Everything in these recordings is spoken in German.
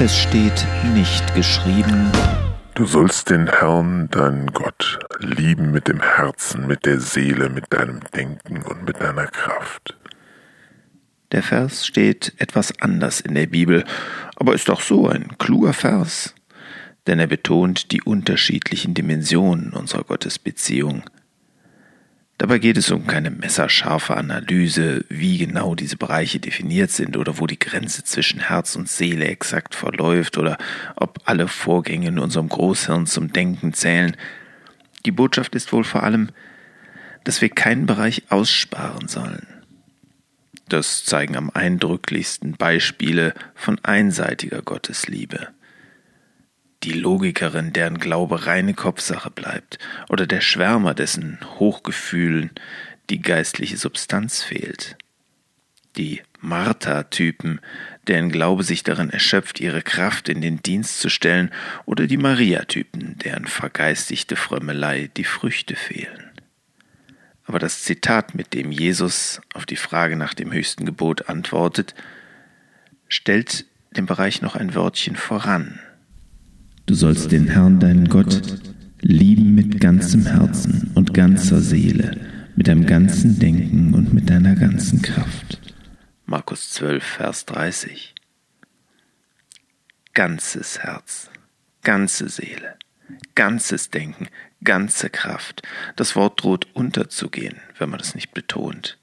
Es steht nicht geschrieben. Du sollst den Herrn, deinen Gott, lieben mit dem Herzen, mit der Seele, mit deinem Denken und mit deiner Kraft. Der Vers steht etwas anders in der Bibel, aber ist doch so ein kluger Vers, denn er betont die unterschiedlichen Dimensionen unserer Gottesbeziehung. Dabei geht es um keine messerscharfe Analyse, wie genau diese Bereiche definiert sind oder wo die Grenze zwischen Herz und Seele exakt verläuft oder ob alle Vorgänge in unserem Großhirn zum Denken zählen. Die Botschaft ist wohl vor allem, dass wir keinen Bereich aussparen sollen. Das zeigen am eindrücklichsten Beispiele von einseitiger Gottesliebe die Logikerin, deren Glaube reine Kopfsache bleibt, oder der Schwärmer, dessen Hochgefühlen die geistliche Substanz fehlt. Die Martha-Typen, deren Glaube sich darin erschöpft, ihre Kraft in den Dienst zu stellen, oder die Maria-Typen, deren vergeistigte Frömmelei die Früchte fehlen. Aber das Zitat, mit dem Jesus auf die Frage nach dem höchsten Gebot antwortet, stellt den Bereich noch ein Wörtchen voran. Du sollst den Herrn, deinen Gott, lieben mit ganzem Herzen und ganzer Seele, mit deinem ganzen Denken und mit deiner ganzen Kraft. Markus 12, Vers 30. Ganzes Herz, ganze Seele, ganzes Denken, ganze Kraft. Das Wort droht unterzugehen, wenn man es nicht betont.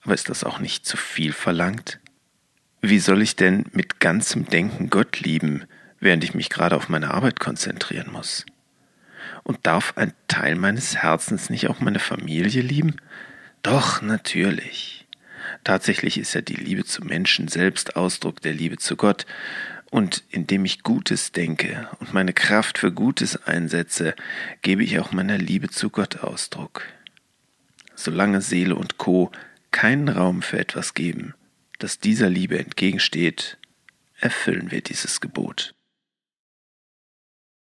Aber ist das auch nicht zu viel verlangt? Wie soll ich denn mit ganzem Denken Gott lieben, während ich mich gerade auf meine Arbeit konzentrieren muss? Und darf ein Teil meines Herzens nicht auch meine Familie lieben? Doch, natürlich. Tatsächlich ist ja die Liebe zu Menschen selbst Ausdruck der Liebe zu Gott, und indem ich Gutes denke und meine Kraft für Gutes einsetze, gebe ich auch meiner Liebe zu Gott Ausdruck. Solange Seele und Co. keinen Raum für etwas geben, das dieser Liebe entgegensteht, erfüllen wir dieses Gebot.